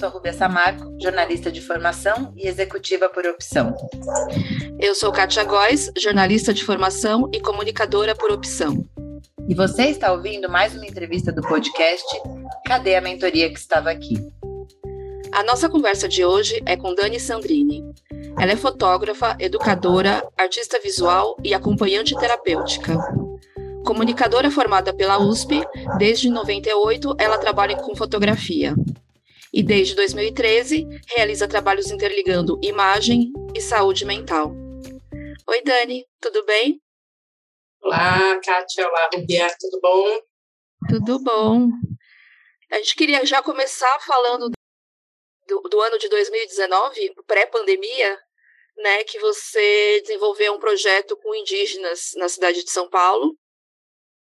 sou Rubia Samarco, jornalista de formação e executiva por opção. Eu sou Kátia Góes, jornalista de formação e comunicadora por opção. E você está ouvindo mais uma entrevista do podcast Cadê a Mentoria que estava aqui? A nossa conversa de hoje é com Dani Sandrini. Ela é fotógrafa, educadora, artista visual e acompanhante terapêutica. Comunicadora formada pela USP, desde 98 ela trabalha com fotografia. E desde 2013 realiza trabalhos interligando imagem e saúde mental. Oi, Dani, tudo bem? Olá, Kátia. Olá, Rubia, tudo bom? Tudo bom. A gente queria já começar falando do, do ano de 2019, pré-pandemia, né, que você desenvolveu um projeto com indígenas na cidade de São Paulo,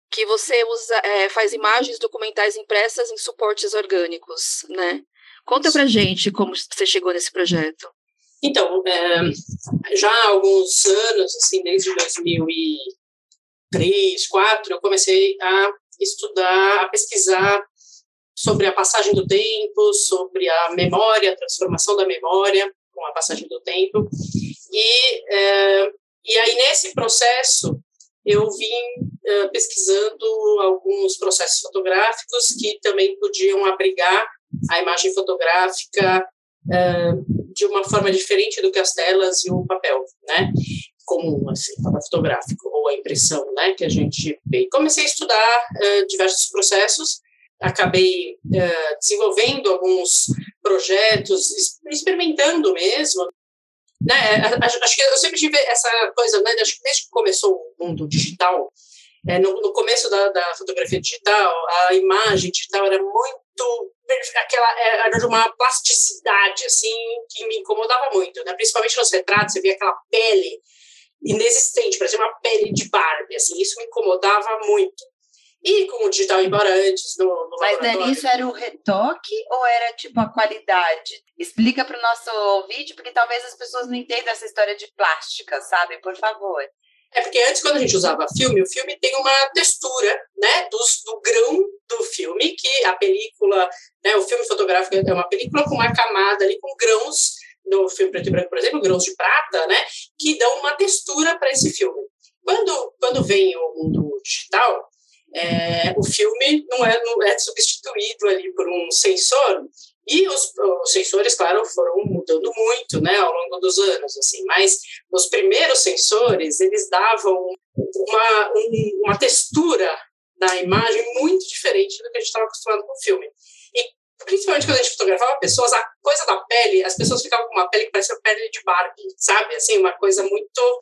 que você usa, é, faz imagens documentais impressas em suportes orgânicos, né? Conta pra gente como você chegou nesse projeto. Então, é, já há alguns anos, assim, desde 2003, 2004, eu comecei a estudar, a pesquisar sobre a passagem do tempo, sobre a memória, a transformação da memória com a passagem do tempo. E, é, e aí, nesse processo, eu vim uh, pesquisando alguns processos fotográficos que também podiam abrigar a imagem fotográfica uh, de uma forma diferente do que as telas e o papel, né? Comum, assim, papel fotográfico, ou a impressão, né? Que a gente vê. Comecei a estudar uh, diversos processos, acabei desenvolvendo alguns projetos, experimentando mesmo, né? Acho, acho, que eu sempre tive essa coisa, né? Acho que desde que começou o mundo digital, é, no, no, começo da, da, fotografia digital, a imagem digital era muito aquela era de uma plasticidade assim que me incomodava muito, né? Principalmente nos retratos, você via aquela pele inexistente, parecia uma pele de Barbie, assim, isso me incomodava muito. E com o digital, embora antes no, no Mas Dani, isso era o retoque ou era tipo a qualidade? Explica para o nosso vídeo, porque talvez as pessoas não entendam essa história de plástica, sabe? Por favor. É porque antes, quando a gente usava filme, o filme tem uma textura, né, do, do grão do filme, que a película, né, o filme fotográfico é uma película com uma camada ali com grãos, no filme preto e branco, por exemplo, grãos de prata, né, que dão uma textura para esse filme. Quando, quando vem o mundo digital, é, o filme não é, não é substituído ali por um sensor, e os, os, sensores, claro, foram mudando muito, né, ao longo dos anos, assim, mas os primeiros sensores, eles davam uma, um, uma textura da imagem muito diferente do que a gente estava acostumado com o filme. E, principalmente quando a gente fotografava pessoas, a coisa da pele, as pessoas ficavam com uma pele que parecia pele de Barbie, sabe? Assim, uma coisa muito,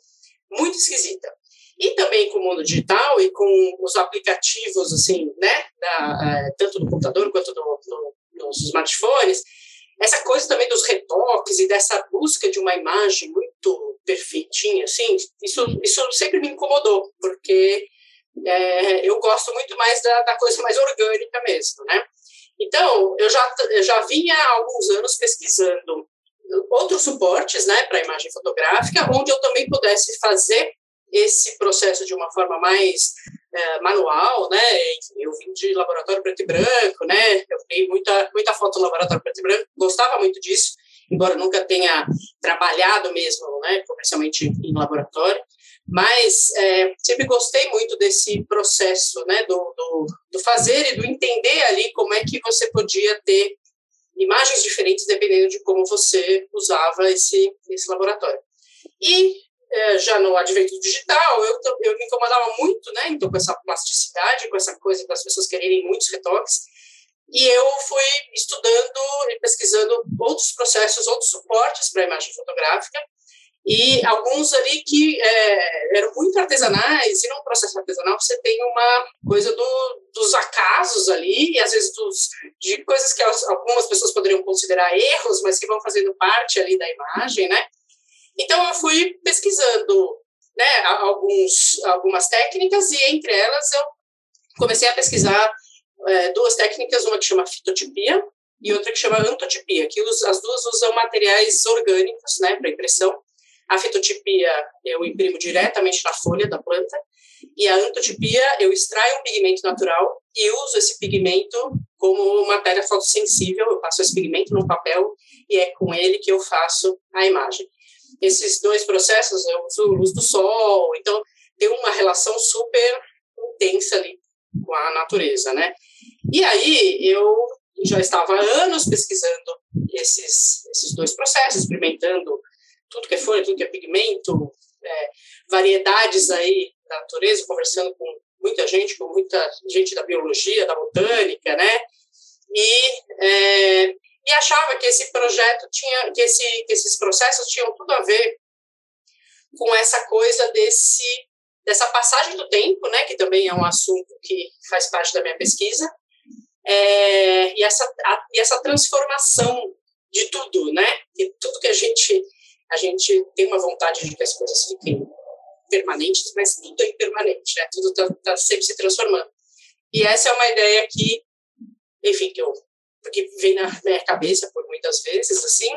muito esquisita. E também com o mundo digital e com os aplicativos, assim, né, da, é, tanto do computador quanto do, do, dos smartphones, essa coisa também dos retoques e dessa busca de uma imagem muito perfeitinha, assim, isso, isso sempre me incomodou, porque é, eu gosto muito mais da, da, coisa mais orgânica mesmo, né? Então, eu já, eu já vinha há alguns anos pesquisando outros suportes, né, para imagem fotográfica, onde eu também pudesse fazer esse processo de uma forma mais é, manual, né? Eu vim de laboratório preto e branco, né? Eu vi muita, muita foto no laboratório preto e branco, gostava muito disso, embora nunca tenha trabalhado mesmo, né? Comercialmente em laboratório, mas é, sempre gostei muito desse processo, né? Do, do, do fazer e do entender ali como é que você podia ter imagens diferentes dependendo de como você usava esse, esse laboratório. E é, já no advento digital, eu, eu me incomodava muito, né? Então, com essa plasticidade, com essa coisa das pessoas quererem muitos retoques. E eu fui estudando e pesquisando outros processos, outros suportes para a imagem fotográfica, e alguns ali que é, eram muito artesanais, e num processo artesanal você tem uma coisa do, dos acasos ali, e às vezes dos, de coisas que algumas pessoas poderiam considerar erros, mas que vão fazendo parte ali da imagem, né? Então, eu fui pesquisando né, alguns, algumas técnicas e, entre elas, eu comecei a pesquisar é, duas técnicas, uma que chama fitotipia e outra que chama antotipia, que os, as duas usam materiais orgânicos né, para impressão. A fitotipia eu imprimo diretamente na folha da planta E a antotipia, eu extraio um pigmento natural e uso esse pigmento como matéria fotossensível. Eu passo esse pigmento no papel e é com ele que eu faço a imagem. Esses dois processos, eu uso luz do sol, então tem uma relação super intensa ali com a natureza, né? E aí eu já estava há anos pesquisando esses, esses dois processos, experimentando tudo que é folha, tudo que é pigmento, é, variedades aí da natureza, conversando com muita gente, com muita gente da biologia, da botânica, né? E, é, e achava que esse projeto tinha, que, esse, que esses processos tinham tudo a ver com essa coisa desse dessa passagem do tempo, né, que também é um assunto que faz parte da minha pesquisa, é, e, essa, a, e essa transformação de tudo, né, e tudo que a gente a gente tem uma vontade de que as coisas fiquem permanentes, mas tudo é impermanente, né? Tudo está tá sempre se transformando. E essa é uma ideia que, enfim, que eu que vem na minha cabeça por muitas vezes, assim.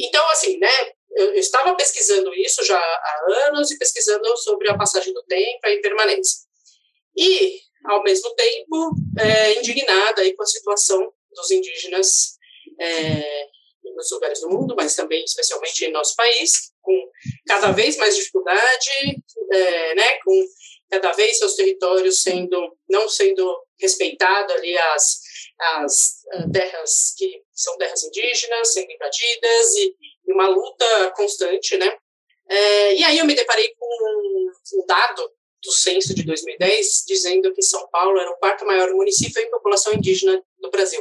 Então, assim, né? Eu, estava pesquisando isso já há anos e pesquisando sobre a passagem do tempo, a impermanência. E, ao mesmo tempo, é, indignada aí com a situação dos indígenas é, nos lugares do mundo, mas também especialmente em nosso país, com cada vez mais dificuldade, é, né, com cada vez seus territórios sendo não sendo respeitado ali as as uh, terras que são terras indígenas sendo invadidas e, e uma luta constante, né? É, e aí eu me deparei com um dado do censo de 2010 dizendo que São Paulo era o quarto maior município em população indígena do Brasil.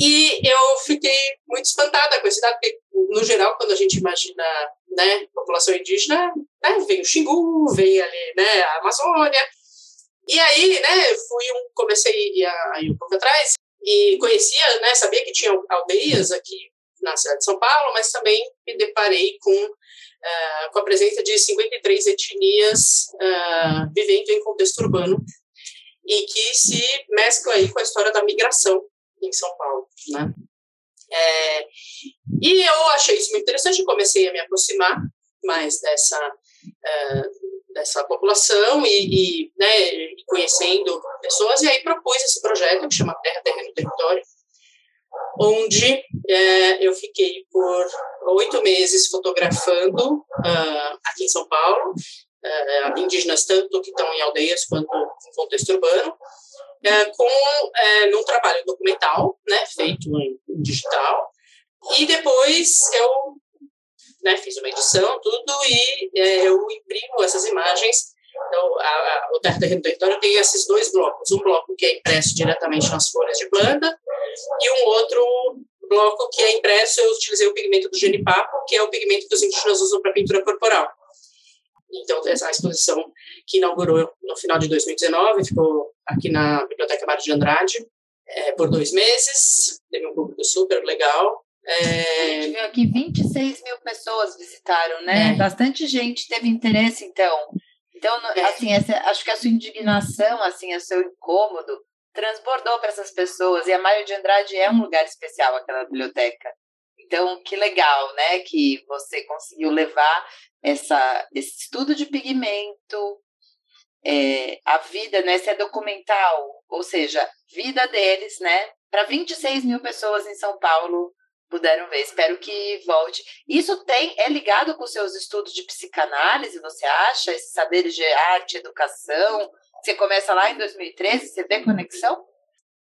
E eu fiquei muito espantada com esse dado, porque, no geral, quando a gente imagina né, população indígena, né, vem o Xingu, vem ali né, a Amazônia. E aí, né, fui um, comecei a ir um pouco atrás e conhecia, né, sabia que tinha aldeias aqui na cidade de São Paulo, mas também me deparei com, uh, com a presença de 53 etnias uh, vivendo em contexto urbano e que se mescla aí com a história da migração em São Paulo, né? É, e eu achei isso muito interessante, comecei a me aproximar mais dessa uh, dessa população e, e, né, conhecendo pessoas, e aí propus esse projeto que chama Terra, Terreno, Território, onde é, eu fiquei por oito meses fotografando uh, aqui em São Paulo, uh, indígenas tanto que estão em aldeias quanto em contexto urbano, é, com é, num trabalho documental, né, feito em, digital, e depois eu né, fiz uma edição, tudo, e é, eu imprimo essas imagens. Então, a, a, o Terra Terreno Território tem esses dois blocos. Um bloco que é impresso diretamente nas folhas de planta e um outro bloco que é impresso, eu utilizei o pigmento do genipapo, que é o pigmento que os indígenas usam para pintura corporal. Então, essa exposição que inaugurou no final de 2019, ficou aqui na Biblioteca Mário de Andrade é, por dois meses, teve um público super legal. É... A gente viu aqui 26 mil pessoas visitaram, né? É. Bastante gente teve interesse, então. Então, é. assim, essa, acho que a sua indignação, assim, o seu incômodo, transbordou para essas pessoas. E a Mário de Andrade é um lugar especial, aquela biblioteca. Então, que legal, né? Que você conseguiu levar essa, esse estudo de pigmento, é, a vida, né? Se é documental, ou seja, vida deles, né? Para 26 mil pessoas em São Paulo puderam ver. Espero que volte. Isso tem é ligado com seus estudos de psicanálise, você acha? Esses saberes de arte, educação. Você começa lá em 2013, você vê conexão?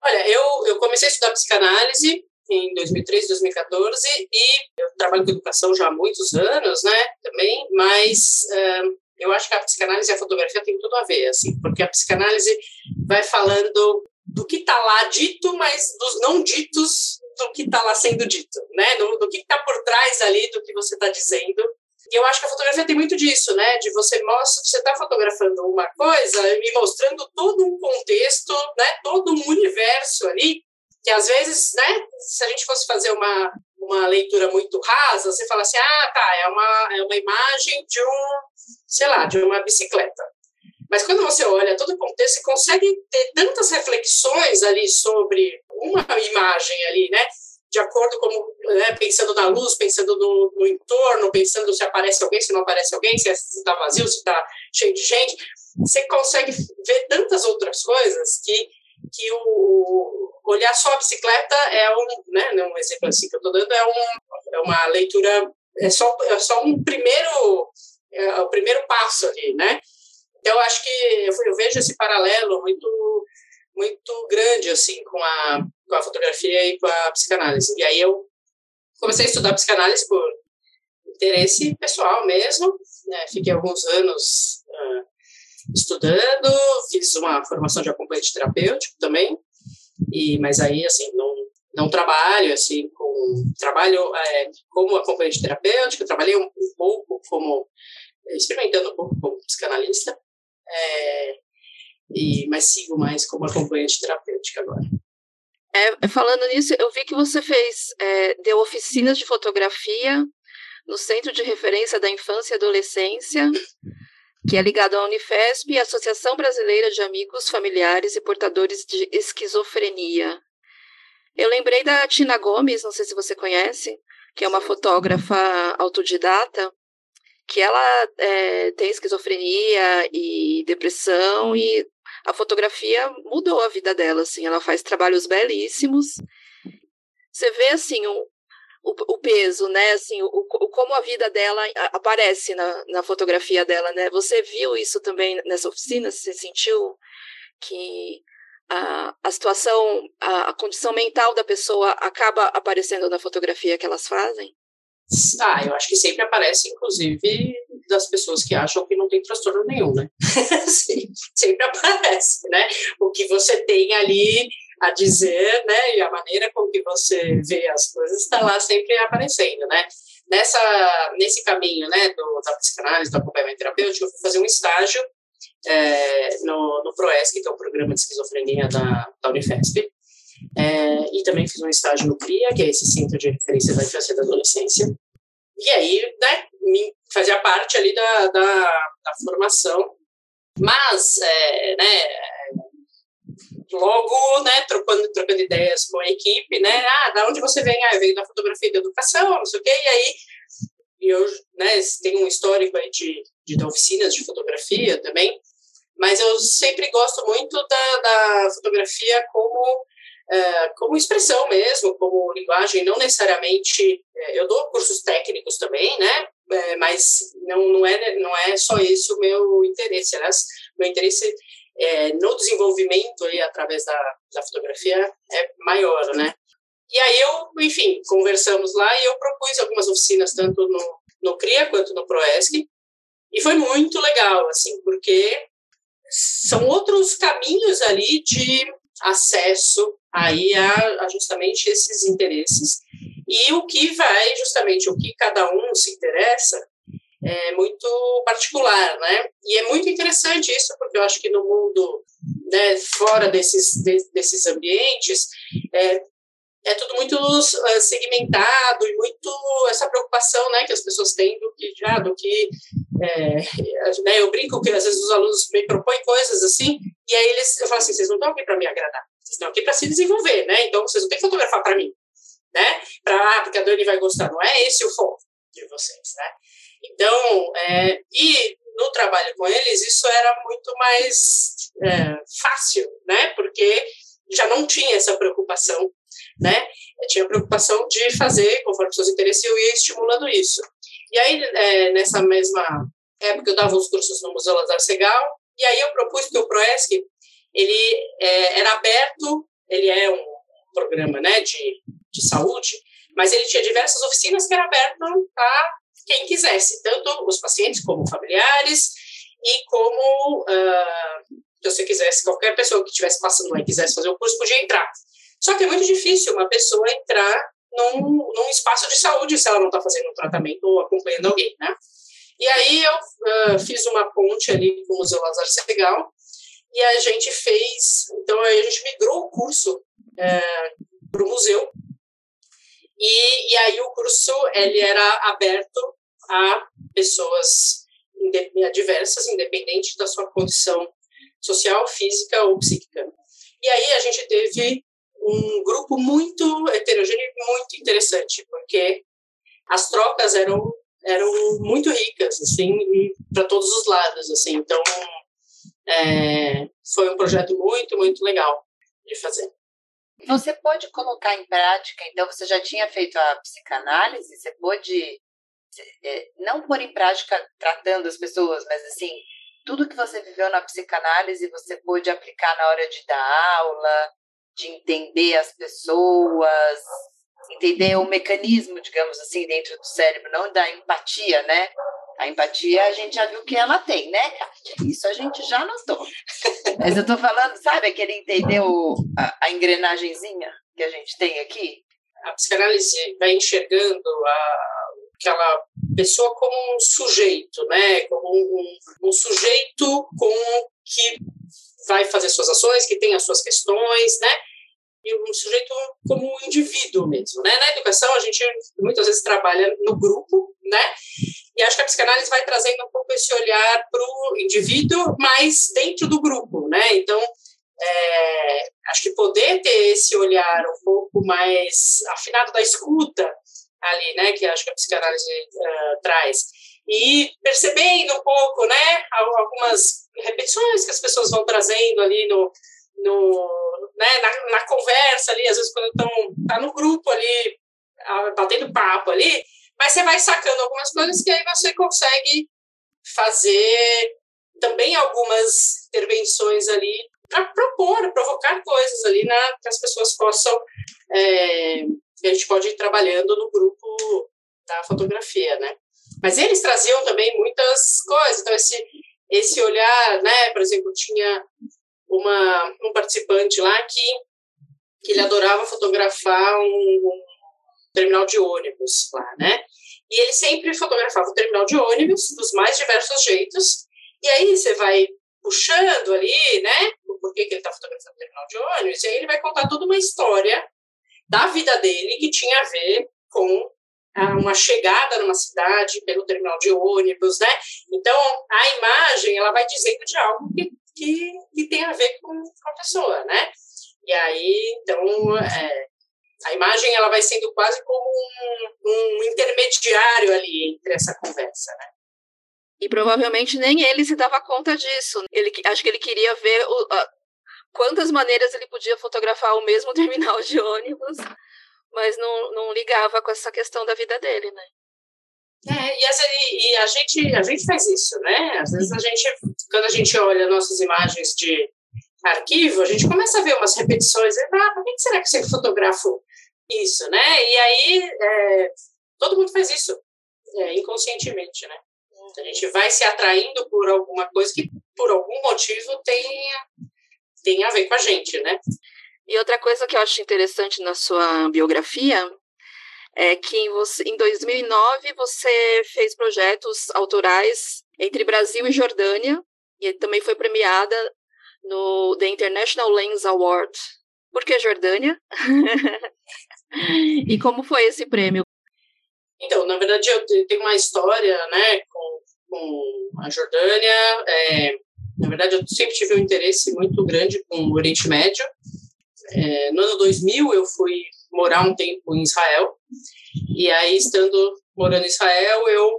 Olha, eu, eu comecei a estudar psicanálise em 2013, 2014 e eu trabalho com educação já há muitos anos, né, também, mas uh, eu acho que a psicanálise e a fotografia tem tudo a ver, assim, porque a psicanálise vai falando do que está lá dito, mas dos não ditos do que está lá sendo dito, né, do, do que está por trás ali do que você está dizendo. E eu acho que a fotografia tem muito disso, né? De você mostra, você está fotografando uma coisa e mostrando todo um contexto, né? Todo um universo ali que às vezes, né, se a gente fosse fazer uma, uma leitura muito rasa, você fala assim, ah, tá, é uma, é uma imagem de um, sei lá, de uma bicicleta. Mas quando você olha todo o contexto, você consegue ter tantas reflexões ali sobre uma imagem ali, né? de acordo com, né, pensando na luz, pensando no, no, entorno, pensando se aparece alguém, se não aparece alguém, se está vazio, se está cheio de gente. Você consegue ver tantas outras coisas que, que o olhar só a bicicleta é um, né, um exemplo assim que eu estou dando, é, um, é uma leitura, é só, é só um primeiro, é o primeiro passo ali, né? Então, eu acho que eu, vejo esse paralelo muito muito grande assim com a, com a fotografia e com a psicanálise. E aí eu comecei a estudar psicanálise por interesse pessoal mesmo, né? Fiquei alguns anos uh, estudando, fiz uma formação de acompanhante terapêutico também, e mas aí assim não não trabalho assim com trabalho é, como acompanhante terapêutico, trabalhei um, um, pouco como experimentando um pouco como psicanalista. É, e mas sigo mais como acompanhante terapêutica agora. É, falando nisso, eu vi que você fez, é, deu oficinas de fotografia no Centro de Referência da Infância e Adolescência, que é ligado à Unifesp e à Associação Brasileira de Amigos, Familiares e Portadores de Esquizofrenia. Eu lembrei da Tina Gomes, não sei se você conhece, que é uma fotógrafa autodidata, que ela é, tem esquizofrenia e depressão e a fotografia mudou a vida dela, assim, ela faz trabalhos belíssimos. Você vê, assim, o, o, o peso, né, assim, o, o, como a vida dela aparece na, na fotografia dela, né? Você viu isso também nessa oficina? Você sentiu que a, a situação, a, a condição mental da pessoa acaba aparecendo na fotografia que elas fazem? Ah, eu acho que sempre aparece, inclusive, das pessoas que acham que não tem transtorno nenhum, né? sempre aparece, né? O que você tem ali a dizer, né? E a maneira com que você vê as coisas está lá sempre aparecendo, né? Nessa, nesse caminho, né, do, da psicanálise, do acompanhamento terapêutico, eu fui fazer um estágio é, no, no PROESC, que é o Programa de Esquizofrenia da, da Unifesp, é, e também fiz um estágio no CRIA, que é esse Centro de Referência da Infância e da Adolescência. E aí, né, fazia parte ali da, da, da formação. Mas, é, né, logo, né, trocando, trocando ideias com a equipe, né, ah, da onde você vem? Ah, eu venho da fotografia e da educação, não sei o quê, e aí eu, né, tenho um histórico aí de, de oficinas de fotografia também, mas eu sempre gosto muito da, da fotografia como é, como expressão mesmo, como linguagem, não necessariamente. É, eu dou cursos técnicos também, né? É, mas não, não, é, não é só esse o meu interesse. Aliás, meu interesse é, no desenvolvimento aí, através da, da fotografia é maior, né? E aí eu, enfim, conversamos lá e eu propus algumas oficinas, tanto no, no CRIA quanto no ProESC, e foi muito legal, assim, porque são outros caminhos ali de acesso aí a, a justamente esses interesses. E o que vai, justamente, o que cada um se interessa, é muito particular, né? E é muito interessante isso, porque eu acho que no mundo, né, fora desses, de, desses ambientes, é, é tudo muito uh, segmentado e muito essa preocupação, né, que as pessoas têm do que já, do que, é, né, eu brinco que às vezes os alunos me propõem coisas assim, e aí eles, eu falo assim, vocês não estão aqui para me agradar, vocês estão aqui para se desenvolver, né? Então vocês não têm que fotografar para mim, né? Para ah, porque a Dani vai gostar, não é esse o foco de vocês, né? Então, é, e no trabalho com eles isso era muito mais é, fácil, né? Porque já não tinha essa preocupação, né? Eu tinha a preocupação de fazer conforme seus interesses eu ia estimulando isso. E aí é, nessa mesma época eu dava os cursos no Museu Lazar Segal e aí eu propus que o Proesc ele é, era aberto, ele é um programa né, de, de saúde, mas ele tinha diversas oficinas que eram abertas a quem quisesse, tanto os pacientes como familiares, e como, uh, se você quisesse, qualquer pessoa que estivesse passando lá e quisesse fazer o curso, podia entrar. Só que é muito difícil uma pessoa entrar num, num espaço de saúde se ela não está fazendo um tratamento ou acompanhando alguém, né? E aí eu uh, fiz uma ponte ali com o Museu Lazar Segal, e a gente fez, então a gente migrou o curso é, para o museu, e, e aí o curso ele era aberto a pessoas diversas, independente da sua condição social, física ou psíquica. E aí a gente teve um grupo muito heterogêneo e muito interessante, porque as trocas eram eram muito ricas, assim, para todos os lados, assim. Então, é, foi um projeto muito, muito legal de fazer. Você pode colocar em prática, então você já tinha feito a psicanálise, você pode é, não pôr em prática tratando as pessoas, mas assim, tudo que você viveu na psicanálise você pôde aplicar na hora de dar aula, de entender as pessoas, entender o mecanismo, digamos assim, dentro do cérebro, não da empatia, né? A empatia a gente já viu que ela tem, né, Isso a gente já notou. Mas eu tô falando, sabe, aquele entender o, a, a engrenagemzinha que a gente tem aqui? A psicanálise vai enxergando a, aquela pessoa como um sujeito, né? Como um, um sujeito com que vai fazer suas ações, que tem as suas questões, né? e um sujeito como um indivíduo mesmo, né? Na educação a gente muitas vezes trabalha no grupo, né? E acho que a psicanálise vai trazendo um pouco esse olhar para o indivíduo, mas dentro do grupo, né? Então é, acho que poder ter esse olhar um pouco mais afinado da escuta ali, né? Que acho que a psicanálise uh, traz e percebendo um pouco, né? Algumas repetições que as pessoas vão trazendo ali no, no né, na, na conversa ali, às vezes quando estão tá no grupo ali, batendo papo ali, mas você vai sacando algumas coisas que aí você consegue fazer também algumas intervenções ali para propor, provocar coisas ali na, que as pessoas possam. É, a gente pode ir trabalhando no grupo da fotografia, né? Mas eles traziam também muitas coisas. Então, esse, esse olhar, né? Por exemplo, tinha uma, um participante lá que, que ele adorava fotografar um, um terminal de ônibus lá, né? E ele sempre fotografava o terminal de ônibus dos mais diversos jeitos. E aí você vai puxando ali, né? Por que, que ele está fotografando o terminal de ônibus? E aí ele vai contar toda uma história da vida dele que tinha a ver com uma chegada numa cidade pelo terminal de ônibus, né? Então a imagem ela vai dizendo de algo que que, que tem a ver com, com a pessoa, né? E aí, então, é, a imagem ela vai sendo quase como um, um, intermediário ali entre essa conversa, né? E provavelmente nem ele se dava conta disso. Ele, acho que ele queria ver o, a, quantas maneiras ele podia fotografar o mesmo terminal de ônibus, mas não, não ligava com essa questão da vida dele, né? É, e, e, a, gente, a gente faz isso, né? Às vezes a gente, quando a gente olha nossas imagens de arquivo, a gente começa a ver umas repetições. E, ah, por que será que você fotografo isso, né? E aí, é, todo mundo faz isso, é, inconscientemente, né? A gente vai se atraindo por alguma coisa que, por algum motivo, tem, tem a ver com a gente, né? E outra coisa que eu acho interessante na sua biografia é que em, você, em 2009 você fez projetos autorais entre Brasil e Jordânia e também foi premiada no The International Lens Award. Por que Jordânia? e como foi esse prêmio? Então, na verdade, eu tenho uma história né, com, com a Jordânia. É, na verdade, eu sempre tive um interesse muito grande com o Oriente Médio. É, no ano 2000, eu fui morar um tempo em Israel. E aí, estando morando em Israel, eu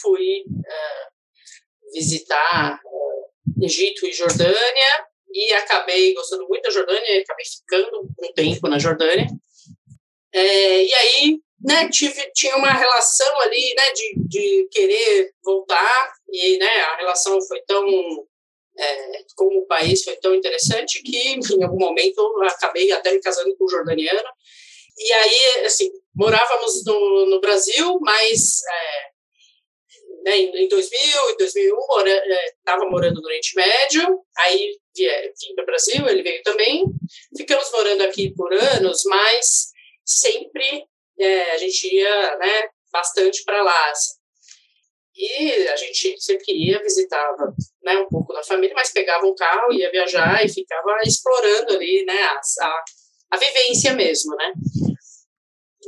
fui uh, visitar uh, Egito e Jordânia e acabei gostando muito da Jordânia, acabei ficando um tempo na Jordânia. É, e aí, né, tive, tinha uma relação ali, né, de, de querer voltar e, né, a relação foi tão é, o país foi tão interessante que em algum momento acabei até me casando com um jordaniano e aí, assim, morávamos no, no Brasil, mas é, né, em 2000 e 2001 estava morando no Oriente Médio, aí vim para o Brasil, ele veio também. Ficamos morando aqui por anos, mas sempre é, a gente ia né, bastante para lá. Assim. E a gente sempre queria, visitava né, um pouco da família, mas pegava um carro, ia viajar e ficava explorando ali né, a, a a vivência mesmo, né?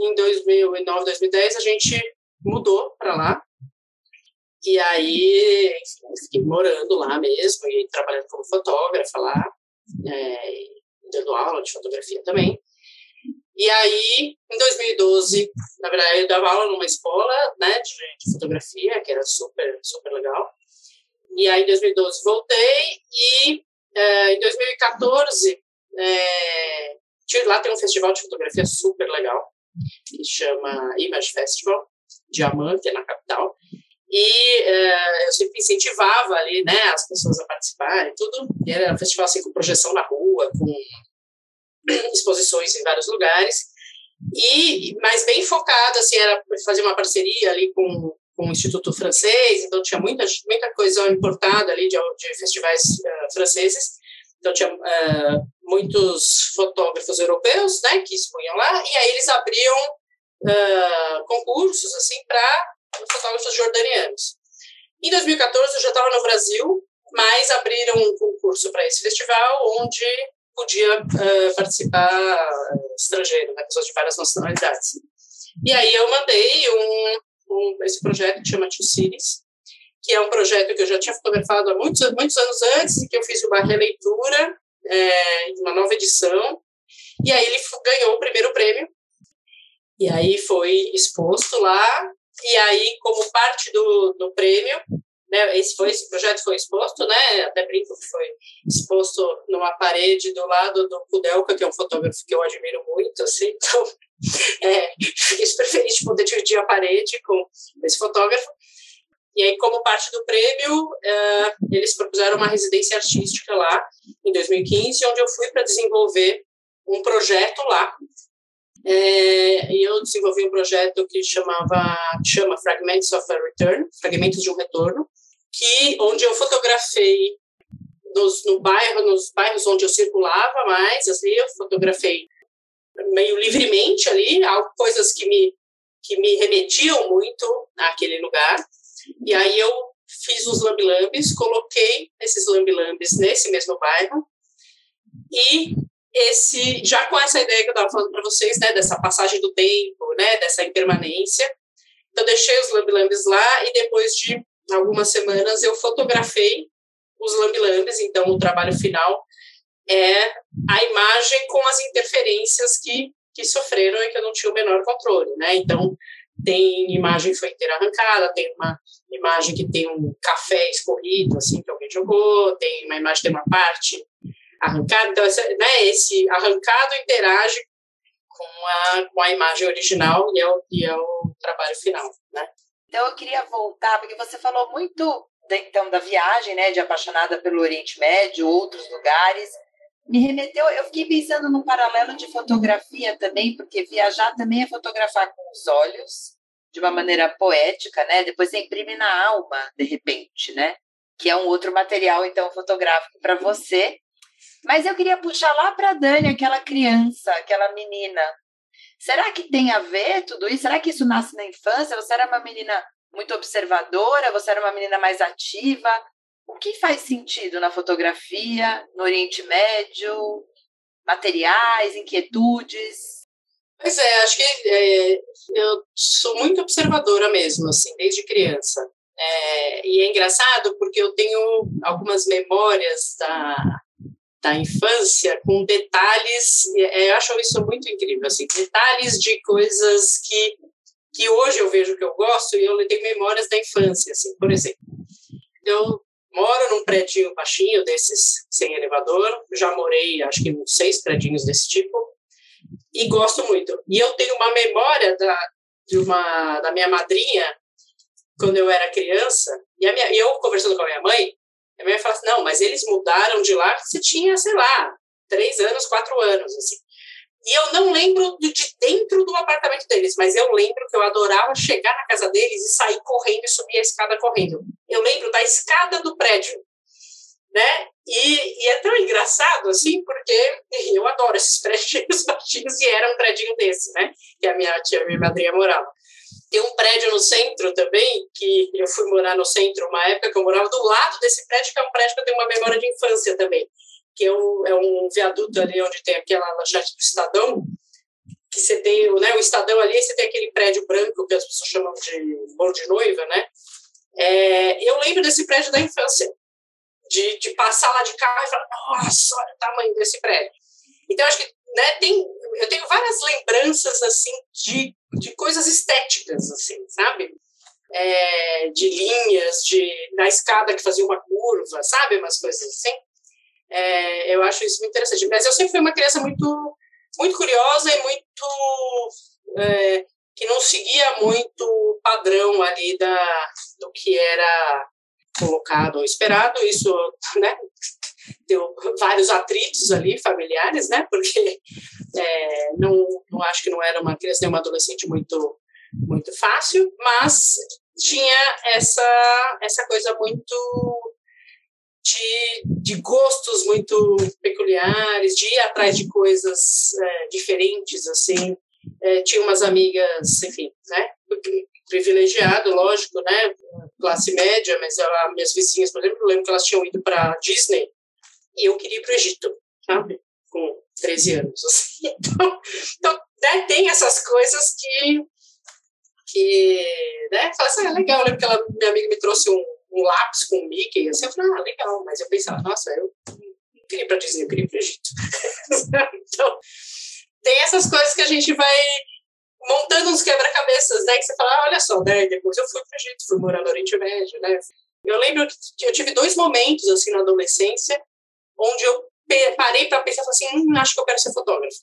Em 2009, 2010, a gente mudou para lá. E aí, enfim, fiquei morando lá mesmo e trabalhando como fotógrafa lá, é, dando aula de fotografia também. E aí, em 2012, na verdade, eu dava aula numa escola né, de, de fotografia, que era super, super legal. E aí, em 2012, voltei e é, em 2014, é, lá tem um festival de fotografia super legal, que chama Image Festival, Diamante, na capital. E é, eu sempre incentivava ali, né, as pessoas a participarem, tudo. E era um festival assim, com projeção na rua, com exposições em vários lugares. E, mas bem focado, assim, era fazer uma parceria ali com, com o Instituto Francês, então tinha muita, muita coisa importada ali de, de festivais uh, franceses. Então tinha uh, muitos fotógrafos europeus, né, que expunham lá, e aí eles abriam uh, concursos, assim, para fotógrafos jordanianos. Em 2014 eu já estava no Brasil, mas abriram um concurso para esse festival, onde podia uh, participar estrangeiro, né, pessoas de várias nacionalidades. E aí eu mandei um, um, esse projeto que chama Two Cities, que é um projeto que eu já tinha fotografado há muitos, muitos anos antes, e que eu fiz uma releitura, é, uma nova edição, e aí ele ganhou o primeiro prêmio, e aí foi exposto lá, e aí, como parte do, do prêmio, né, esse, foi, esse projeto foi exposto, né, até brinco que foi exposto numa parede do lado do Kudelka, que é um fotógrafo que eu admiro muito, assim, então é, fiquei super feliz de poder dividir a parede com esse fotógrafo. E aí, como parte do prêmio, uh, eles propuseram uma residência artística lá, em 2015, onde eu fui para desenvolver um projeto lá. É, e eu desenvolvi um projeto que chamava chama Fragments of a Return, Fragmentos de um Retorno, que onde eu fotografei nos, no bairro, nos bairros onde eu circulava mais, assim, eu fotografei meio livremente ali, coisas que me que me remetiam muito àquele lugar. E aí eu fiz os lambilambes, coloquei esses lambilambes nesse mesmo bairro e esse já com essa ideia que eu estava falando para vocês, né, dessa passagem do tempo, né, dessa impermanência. Então deixei os lambilambes lá e depois de algumas semanas eu fotografei os lambilambes, então o trabalho final é a imagem com as interferências que que sofreram e que eu não tinha o menor controle, né? Então tem imagem que foi inteira arrancada, tem uma imagem que tem um café escorrido, assim, que alguém jogou, tem uma imagem que tem uma parte arrancada, então essa, né, esse arrancado interage com a, com a imagem original e é, o, e é o trabalho final, né? Então eu queria voltar, porque você falou muito de, então, da viagem, né, de apaixonada pelo Oriente Médio, outros lugares, me remeteu, eu fiquei pensando num paralelo de fotografia também, porque viajar também é fotografar com os olhos, de uma maneira poética, né? Depois você imprime na alma, de repente, né? Que é um outro material, então, fotográfico para você. Mas eu queria puxar lá para Dani, aquela criança, aquela menina. Será que tem a ver tudo isso? Será que isso nasce na infância? Você era uma menina muito observadora? Você era uma menina mais ativa? O que faz sentido na fotografia, no Oriente Médio, materiais, inquietudes? Pois é, acho que é, eu sou muito observadora mesmo, assim, desde criança. É, e é engraçado porque eu tenho algumas memórias da, da infância com detalhes, é, eu acho isso muito incrível, assim, detalhes de coisas que, que hoje eu vejo que eu gosto e eu tenho memórias da infância, assim, por exemplo. Eu Moro num prédio baixinho desses, sem elevador. Já morei, acho que, uns seis prédios desse tipo. E gosto muito. E eu tenho uma memória da, de uma, da minha madrinha, quando eu era criança. E, a minha, eu, conversando com a minha mãe, a minha mãe fala assim, não, mas eles mudaram de lá, você tinha, sei lá, três anos, quatro anos, assim. E eu não lembro de dentro do apartamento deles, mas eu lembro que eu adorava chegar na casa deles e sair correndo e subir a escada correndo. Eu lembro da escada do prédio, né? E, e é tão engraçado, assim, porque eu adoro esses prédios baixinhos e era um prédio desse, né? Que a minha tia, minha madrinha morava. Tem um prédio no centro também, que eu fui morar no centro uma época que eu morava do lado desse prédio, que é um prédio que eu tenho uma memória de infância também que é um, é um viaduto ali onde tem aquela lanchete do Estadão, que você tem né, o Estadão ali, você tem aquele prédio branco que as pessoas chamam de bolo de noiva, né? É, eu lembro desse prédio da infância, de, de passar lá de carro e falar, nossa, olha o tamanho desse prédio. Então, acho que né, tem, eu tenho várias lembranças, assim, de, de coisas estéticas, assim, sabe? É, de linhas, de, da escada que fazia uma curva, sabe? Umas coisas assim. É, eu acho isso muito interessante. Mas eu sempre fui uma criança muito, muito curiosa e muito... É, que não seguia muito o padrão ali da, do que era colocado ou esperado. Isso, né, deu vários atritos ali familiares, né? Porque é, não, não acho que não era uma criança nem uma adolescente muito muito fácil, mas tinha essa essa coisa muito de, de gostos muito peculiares, de ir atrás de coisas é, diferentes, assim. É, tinha umas amigas, enfim, né? Privilegiado, lógico, né? Classe média, mas ela, minhas vizinhas, por exemplo, eu lembro que elas tinham ido para Disney e eu queria ir para o Egito, sabe? Com 13 anos. Assim. Então, então né, tem essas coisas que. que né, fala assim, ah, legal. Eu lembro que ela, minha amiga me trouxe um, um lápis com o Mickey. Assim, eu falei, ah, legal. Mas eu pensava, nossa, eu não queria ir para Disney, eu queria ir para o Egito. então, tem essas coisas que a gente vai montando uns quebra-cabeças, né? Que você fala, ah, olha só, né? Depois eu fui para o Egito, fui morar no Oriente Médio, né? Eu lembro que eu tive dois momentos, assim, na adolescência, onde eu parei para pensar assim, hum, acho que eu quero ser fotógrafo.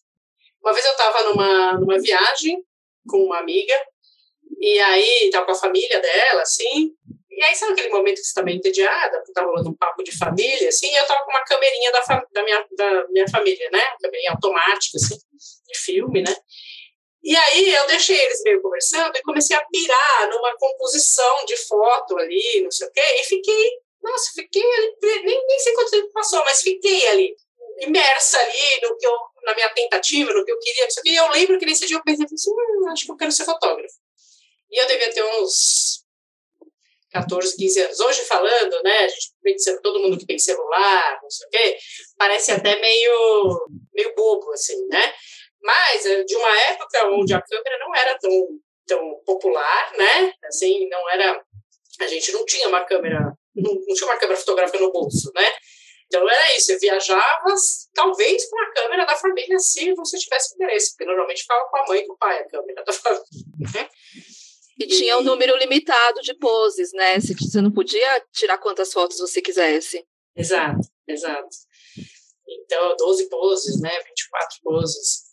Uma vez eu estava numa, numa viagem com uma amiga, e aí estava com a família dela, assim, e aí sabe aquele momento que você está meio entediada, porque tá rolando um papo de família, assim, e eu estava com uma camerinha da, da, minha, da minha família, né, uma camerinha automática, assim, de filme, né, e aí eu deixei eles meio conversando e comecei a pirar numa composição de foto ali, não sei o quê, e fiquei nossa, fiquei ali, nem, nem sei quanto tempo passou, mas fiquei ali, imersa ali no que eu, na minha tentativa, no que eu queria. E eu lembro que nesse dia eu pensei assim, hum, acho que eu quero ser fotógrafo. E eu devia ter uns 14, 15 anos. Hoje falando, né, a gente pensa, todo mundo que tem celular, não sei o quê, parece até meio, meio bobo, assim, né? Mas eh, de uma época onde a câmera não era tão, tão popular, né? Assim, não era... A gente não tinha uma câmera não, tinha uma câmera fotográfica no bolso, né? Então era isso, eu viajava talvez com a câmera da família se você tivesse interesse, porque normalmente ficava com a mãe e com o pai a câmera da família. Né? E tinha um número limitado de poses, né? Você não podia tirar quantas fotos você quisesse. Exato, exato. Então, 12 poses, né? 24 poses.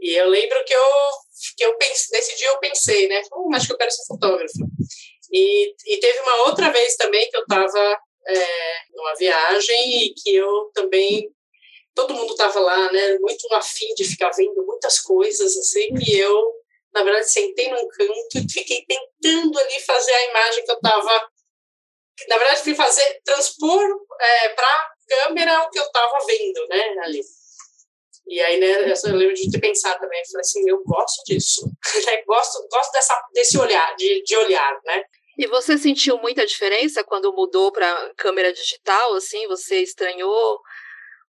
E eu lembro que eu, que eu nesse dia eu pensei, né? Hum, acho que eu quero ser fotógrafo. E, e teve uma outra vez também que eu estava é, numa viagem e que eu também todo mundo estava lá, né, muito afim de ficar vendo muitas coisas assim, e eu, na verdade, sentei num canto e fiquei tentando ali fazer a imagem que eu estava, na verdade, fui fazer transpor é, para câmera o que eu estava vendo, né, ali. E aí, né, eu lembro de ter pensado também, falei assim, eu gosto disso, gosto, gosto dessa, desse olhar, de, de olhar, né, e você sentiu muita diferença quando mudou para câmera digital? Assim, você estranhou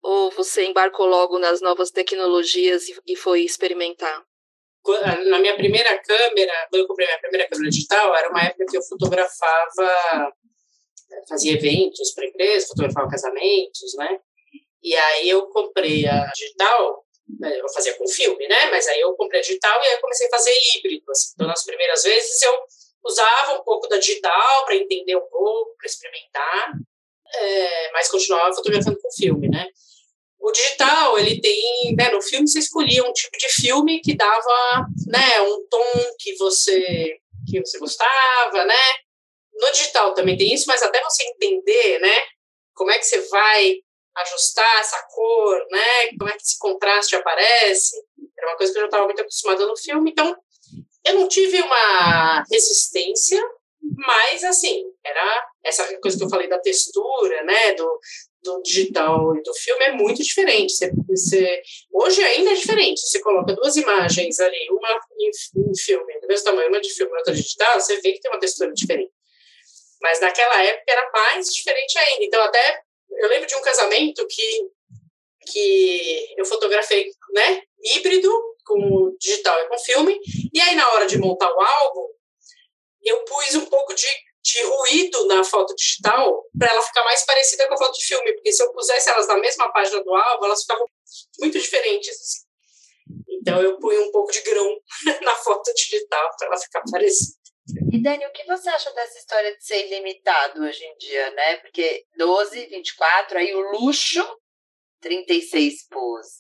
ou você embarcou logo nas novas tecnologias e, e foi experimentar? Na minha primeira câmera, quando eu comprei minha primeira câmera digital, era uma época que eu fotografava, fazia eventos para empresas, fotografava casamentos, né? E aí eu comprei a digital, né, eu fazia com filme, né? Mas aí eu comprei a digital e aí comecei a fazer híbrido. Assim. Então, nas primeiras vezes eu usava um pouco da digital para entender um pouco, para experimentar, é, mas continuava fotografando com filme, né? O digital, ele tem, né, no filme você escolhia um tipo de filme que dava, né, um tom que você que você gostava, né? No digital também tem isso, mas até você entender, né, como é que você vai ajustar essa cor, né? Como é que esse contraste aparece? Era uma coisa que eu já estava muito acostumada no filme, então eu não tive uma resistência, mas assim, era essa coisa que eu falei da textura, né, do, do digital e do filme é muito diferente. Você, você, hoje ainda é diferente. Você coloca duas imagens ali, uma em, filme, do mesmo tamanho, uma de filme outra digital, você vê que tem uma textura diferente. Mas naquela época era mais diferente ainda. Então, até eu lembro de um casamento que, que eu fotografei, né, híbrido, com digital e com filme. E aí, na hora de montar o álbum, eu pus um pouco de de ruído na foto digital para ela ficar mais parecida com a foto de filme, porque se eu pusesse elas na mesma página do álbum, elas ficavam muito diferentes. Assim. Então eu punho um pouco de grão na foto digital para ela ficar parecida. E Dani, o que você acha dessa história de ser ilimitado hoje em dia, né? Porque 12, 24, aí o luxo, 36 poses.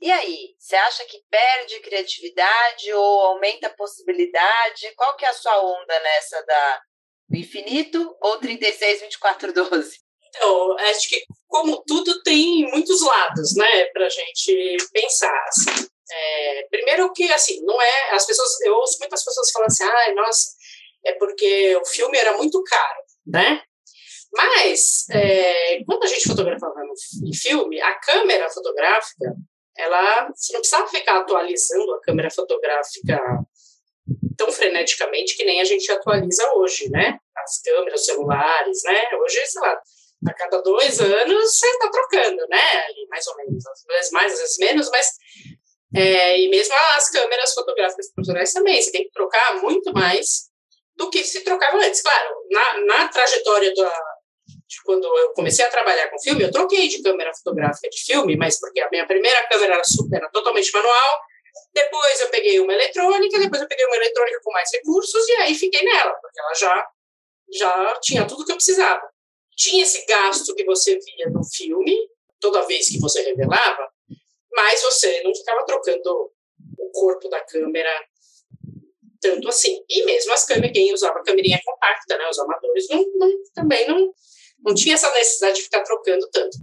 E aí, você acha que perde criatividade ou aumenta a possibilidade? Qual que é a sua onda nessa da do infinito ou 36, 24, 12? Então, acho que como tudo tem muitos lados, né, pra gente pensar, assim. É, primeiro que, assim, não é, as pessoas, eu ouço muitas pessoas falando assim, ai, nossa, é porque o filme era muito caro, né? Mas, é, quando a gente fotografava em filme, a câmera fotográfica, ela, você não precisava ficar atualizando a câmera fotográfica tão freneticamente que nem a gente atualiza hoje, né? As câmeras, celulares, né? Hoje, sei lá, a cada dois anos você está trocando, né? Mais ou menos, às vezes mais, às vezes menos, mas é, e mesmo as câmeras fotográficas profissionais também, você tem que trocar muito mais do que se trocava antes. Claro, na, na trajetória da, quando eu comecei a trabalhar com filme, eu troquei de câmera fotográfica de filme, mas porque a minha primeira câmera era, super, era totalmente manual, depois eu peguei uma eletrônica, depois eu peguei uma eletrônica com mais recursos e aí fiquei nela, porque ela já, já tinha tudo que eu precisava. Tinha esse gasto que você via no filme, toda vez que você revelava, mas você não ficava trocando o corpo da câmera tanto assim. E mesmo as câmeras, quem usava câmerinha compacta, né, os amadores, não, não, também não, não tinha essa necessidade de ficar trocando tanto.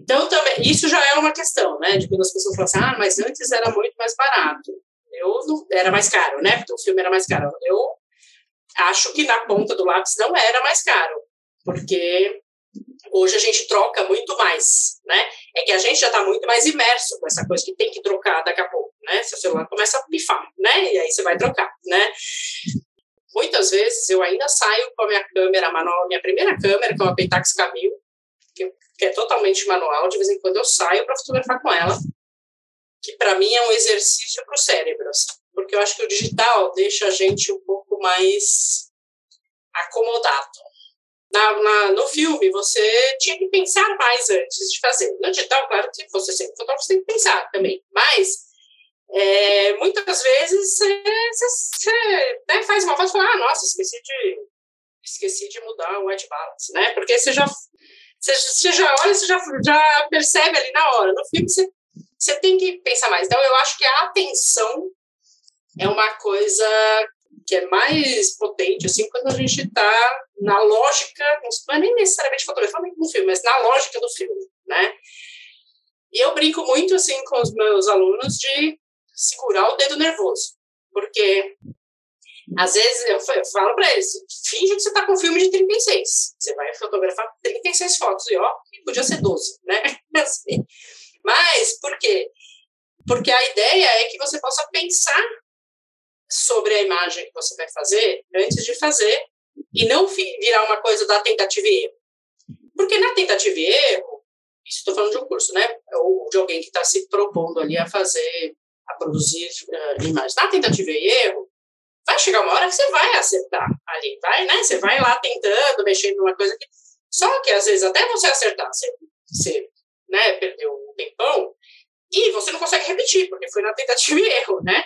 Então, também, isso já é uma questão, né, de quando as pessoas falam assim, ah, mas antes era muito mais barato. Eu não, era mais caro, né, porque o filme era mais caro. Eu acho que na ponta do lápis não era mais caro, porque Hoje a gente troca muito mais, né? É que a gente já está muito mais imerso com essa coisa que tem que trocar daqui a pouco, né? Seu celular começa a pifar, né? E aí você vai trocar, né? Muitas vezes eu ainda saio com a minha câmera manual, minha primeira câmera, que é uma Pentax Camil, que, é totalmente manual, de vez em quando eu saio para fotografar com ela, que para mim é um exercício para o cérebro, assim, porque eu acho que o digital deixa a gente um pouco mais acomodado, na, na, no filme, você tinha que pensar mais antes de fazer. No digital, claro que você sempre fotógrafo, você tem que pensar também. Mas, é, muitas vezes, você, né, faz uma foto e fala, ah, nossa, esqueci de, esqueci de mudar o white balance, né? Porque você já, você, você já olha, você já, já percebe ali na hora. No filme, você, você tem que pensar mais. Então, eu acho que a atenção é uma coisa que é mais potente, assim, quando a gente está na lógica, não é nem necessariamente fotografando no filme, mas na lógica do filme, né? E eu brinco muito, assim, com os meus alunos de segurar o dedo nervoso, porque às vezes eu falo para eles, finge que você está com um filme de 36, você vai fotografar 36 fotos, e ó, podia ser 12, né? Assim. Mas, por quê? Porque a ideia é que você possa pensar sobre a imagem que você vai fazer antes de fazer e não virar uma coisa da tentativa e erro. Porque na tentativa e erro, isso estou falando de um curso, né? Ou de alguém que está se propondo ali a fazer, a produzir uh, imagens. Na tentativa e erro, vai chegar uma hora que você vai acertar ali, vai, né? Você vai lá tentando, mexendo numa coisa que... Só que às vezes até você acertar, você, você né, perdeu um tempão e você não consegue repetir, porque foi na tentativa e erro, né?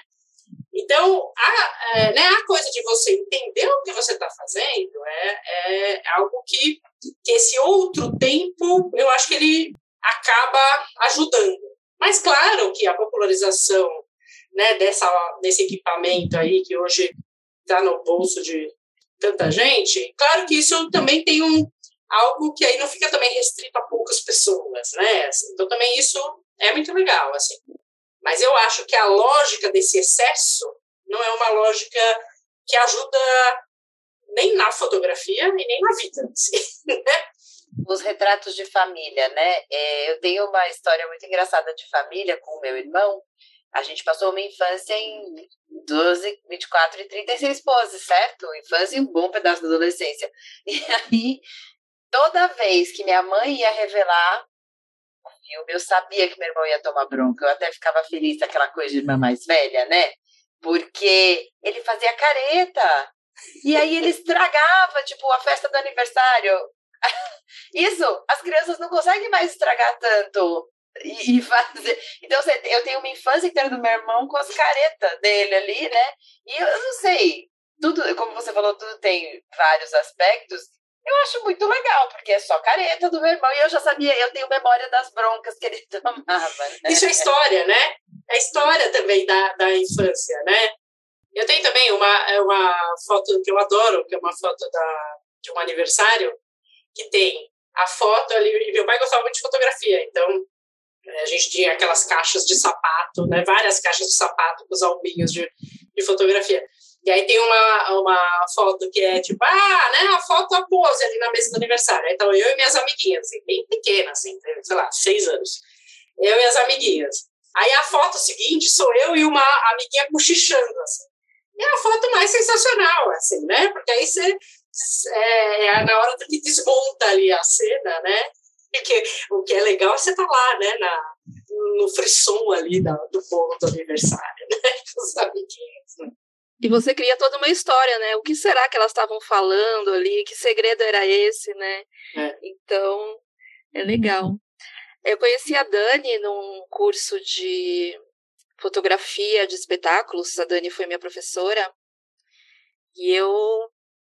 Então, a, é, né, a coisa de você entender o que você está fazendo é, é algo que, que esse outro tempo, eu acho que ele acaba ajudando. Mas claro que a popularização né, dessa, desse equipamento aí, que hoje está no bolso de tanta gente, claro que isso também tem um algo que aí não fica também restrito a poucas pessoas, né? Então também isso é muito legal, assim. Mas eu acho que a lógica desse excesso não é uma lógica que ajuda nem na fotografia e nem na vida. Né? Os retratos de família, né? É, eu tenho uma história muito engraçada de família com o meu irmão. A gente passou uma infância em 12, 24 e 36 poses, certo? Infância e um bom pedaço da adolescência. E aí, toda vez que minha mãe ia revelar filme, eu sabia que meu irmão ia tomar bronca. Eu até ficava feliz daquela coisa de irmã mais velha, né? Porque ele fazia careta. E aí ele estragava, tipo, a festa do aniversário. Isso, as crianças não conseguem mais estragar tanto. E, e fazer. Então, eu tenho uma infância inteira do meu irmão com as caretas dele ali, né? E eu não sei, tudo, como você falou, tudo tem vários aspectos. Eu acho muito legal, porque é só careta do meu irmão. E eu já sabia, eu tenho memória das broncas que ele tomava. Né? Isso é história, né? É história também da, da infância, né? Eu tenho também uma, uma foto que eu adoro, que é uma foto da, de um aniversário, que tem a foto ali. Meu pai gostava muito de fotografia, então é, a gente tinha aquelas caixas de sapato, né? Várias caixas de sapato com os albinhos de, de fotografia. E aí tem uma, uma foto que é tipo, ah, né, a foto a pose ali na mesa do aniversário. Então eu e minhas amiguinhas, assim, bem pequenas, assim, sei lá, seis anos. Eu e as amiguinhas. Aí a foto seguinte sou eu e uma amiguinha cochichando, assim. E é a foto mais sensacional, assim, né? Porque aí você, é, é na hora que desmonta ali a cena, né? Porque o que é legal é você estar tá lá, né, na, no frisson ali da, do bolo do aniversário, né? Os amiguinhos, né? E você cria toda uma história, né? O que será que elas estavam falando ali? Que segredo era esse, né? É. Então, é legal. Eu conheci a Dani num curso de fotografia de espetáculos. A Dani foi minha professora. E eu.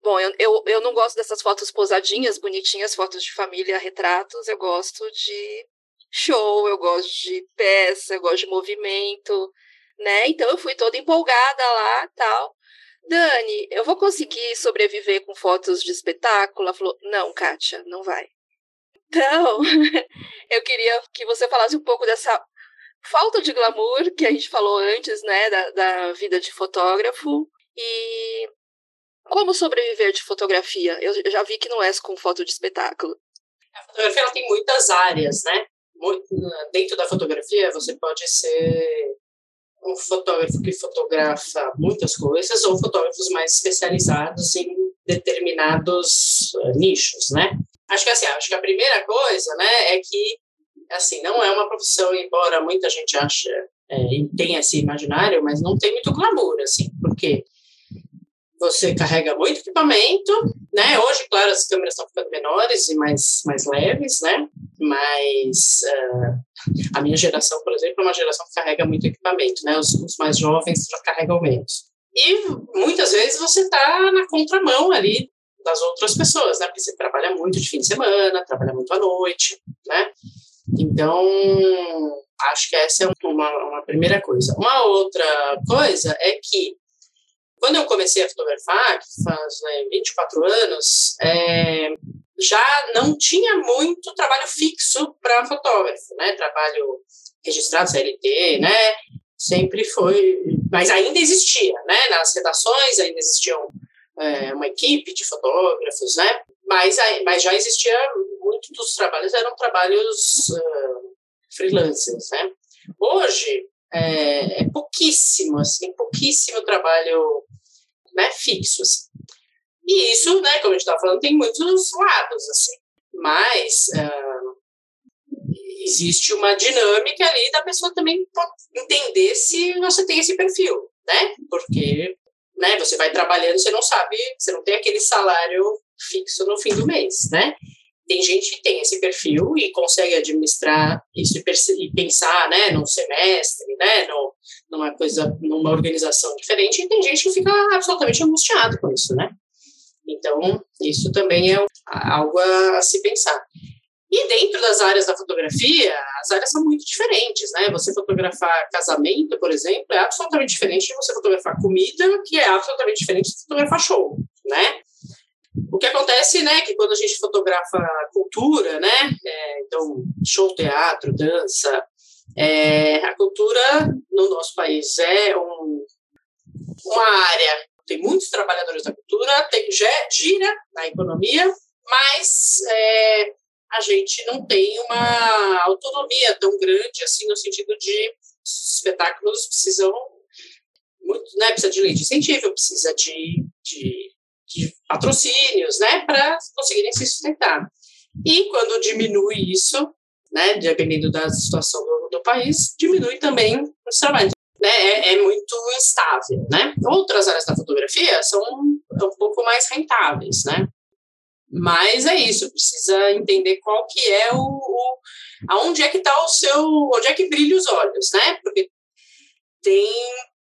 Bom, eu, eu, eu não gosto dessas fotos posadinhas, bonitinhas, fotos de família, retratos. Eu gosto de show, eu gosto de peça, eu gosto de movimento né? Então eu fui toda empolgada lá, tal. Dani, eu vou conseguir sobreviver com fotos de espetáculo? Ela falou: Não, Kátia, não vai. Então, eu queria que você falasse um pouco dessa falta de glamour que a gente falou antes, né, da, da vida de fotógrafo e como sobreviver de fotografia. Eu já vi que não é com foto de espetáculo. A fotografia ela tem muitas áreas, né? Dentro da fotografia, você pode ser um fotógrafo que fotografa muitas coisas ou fotógrafos mais especializados em determinados uh, nichos, né? Acho que assim, acho que a primeira coisa, né, é que assim não é uma profissão, embora muita gente ache é, tenha esse imaginário, mas não tem muito glamour, assim, porque você carrega muito equipamento, né? Hoje, claro, as câmeras estão ficando menores e mais, mais leves, né? Mas uh, a minha geração, por exemplo, é uma geração que carrega muito equipamento, né? Os, os mais jovens já carregam menos. E muitas vezes você está na contramão ali das outras pessoas, né? Porque você trabalha muito de fim de semana, trabalha muito à noite, né? Então, acho que essa é uma, uma primeira coisa. Uma outra coisa é que quando eu comecei a fotografar, que faz né, 24 anos, é, já não tinha muito trabalho fixo para fotógrafo, né? Trabalho registrado CLT, né? Sempre foi, mas ainda existia, né? Nas redações ainda existiam é, uma equipe de fotógrafos, né? Mas, mas já existia muito dos trabalhos eram trabalhos uh, freelancers, né? Hoje é, é pouquíssimo, assim, pouquíssimo trabalho né, fixos. E isso, né, como a gente estava falando, tem muitos lados, assim. Mas uh, existe uma dinâmica ali da pessoa também entender se você tem esse perfil, né? Porque né, você vai trabalhando, você não sabe, você não tem aquele salário fixo no fim do mês, né? Tem gente que tem esse perfil e consegue administrar isso e, pensar, né, num semestre, né, no, numa coisa, numa organização diferente, e tem gente que fica absolutamente angustiado com isso, né? Então, isso também é algo a se pensar. E dentro das áreas da fotografia, as áreas são muito diferentes, né? Você fotografar casamento, por exemplo, é absolutamente diferente de você fotografar comida, que é absolutamente diferente de fotografar show, né? O que acontece, né, que quando a gente fotografa cultura, né, é, então show, teatro, dança, é, a cultura no nosso país é um, uma área. Tem muitos trabalhadores da cultura, tem, gira na economia, mas é, a gente não tem uma autonomia tão grande assim no sentido de espetáculos precisam muito, né, precisa de lei de incentivo, precisa de, de patrocínios, né, para conseguirem se sustentar. E quando diminui isso, né, dependendo da situação do, do país, diminui também os trabalhos né, é, é, muito instável, né? Outras áreas da fotografia são um pouco mais rentáveis, né? Mas é isso, precisa entender qual que é o, o aonde é que está o seu, onde é que brilha os olhos, né? Porque tem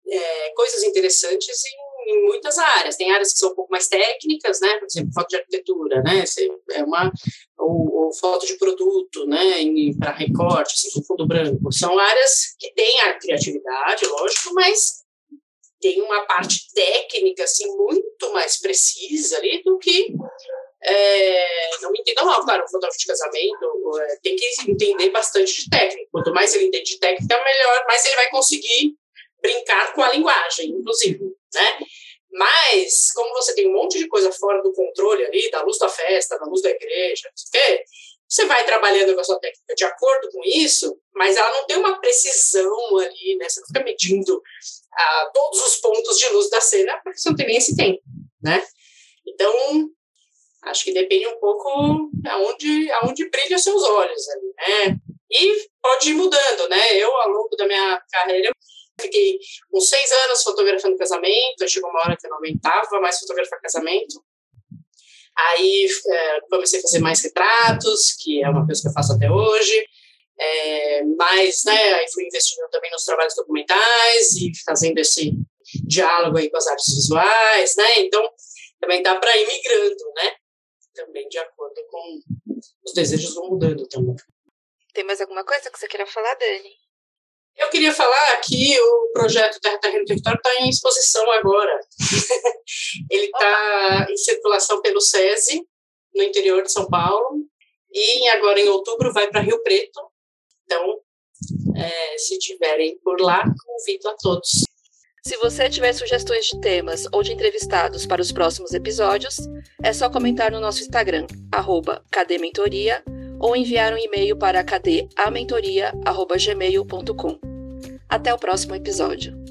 é, coisas interessantes em, em, muitas áreas. Tem áreas que são um pouco mais técnicas, né? Por exemplo, foto de arquitetura, né? É uma ou, ou foto de produto, né? Para recorte, assim, com fundo branco. São áreas que têm a criatividade, lógico, mas tem uma parte técnica assim muito mais precisa ali do que é, não me entenda mal, claro, o fotógrafo de casamento é, tem que entender bastante de técnica. Quanto mais ele entende de técnica, melhor, mais ele vai conseguir brincar com a linguagem, inclusive, né? Mas, como você tem um monte de coisa fora do controle ali, da luz da festa, da luz da igreja, você vai trabalhando com a sua técnica de acordo com isso, mas ela não tem uma precisão ali, né? Você não fica medindo ah, todos os pontos de luz da cena, porque você não tem nem esse tempo, né? Então, Acho que depende um pouco aonde, aonde brilham seus olhos ali, né? E pode ir mudando, né? Eu, ao longo da minha carreira, fiquei uns seis anos fotografando casamento, chegou uma hora que eu não aguentava mais fotografar casamento. Aí é, comecei a fazer mais retratos, que é uma coisa que eu faço até hoje. É, mas, né, aí fui investindo também nos trabalhos documentais e fazendo esse diálogo aí com as artes visuais, né? Então, também dá para ir migrando, né? também de acordo com os desejos vão mudando também. Tem mais alguma coisa que você queira falar, Dani? Eu queria falar que o projeto Terra Terreno Território está em exposição agora. Ele está em circulação pelo SESI, no interior de São Paulo, e agora em outubro vai para Rio Preto. Então, é, se tiverem por lá, convido a todos. Se você tiver sugestões de temas ou de entrevistados para os próximos episódios, é só comentar no nosso Instagram, arroba cadementoria, ou enviar um e-mail para cadeamentoria.gmail.com. Até o próximo episódio.